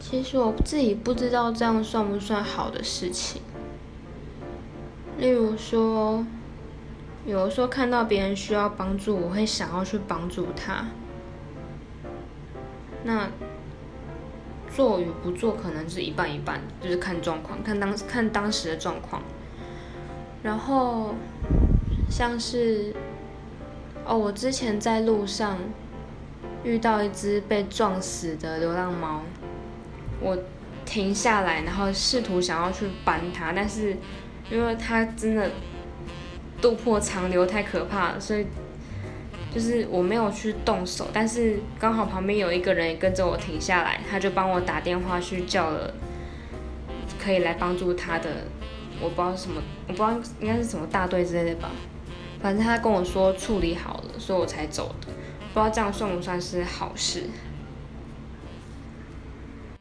其实我自己不知道这样算不算好的事情。例如说，有的时候看到别人需要帮助，我会想要去帮助他。那做与不做可能是一半一半，就是看状况，看当看当时的状况。然后像是哦，我之前在路上遇到一只被撞死的流浪猫，我停下来，然后试图想要去搬它，但是因为它真的肚破长流太可怕了，所以。就是我没有去动手，但是刚好旁边有一个人也跟着我停下来，他就帮我打电话去叫了，可以来帮助他的，我不知道什么，我不知道应该是什么大队之类的吧，反正他跟我说处理好了，所以我才走的，不知道这样算不算是好事。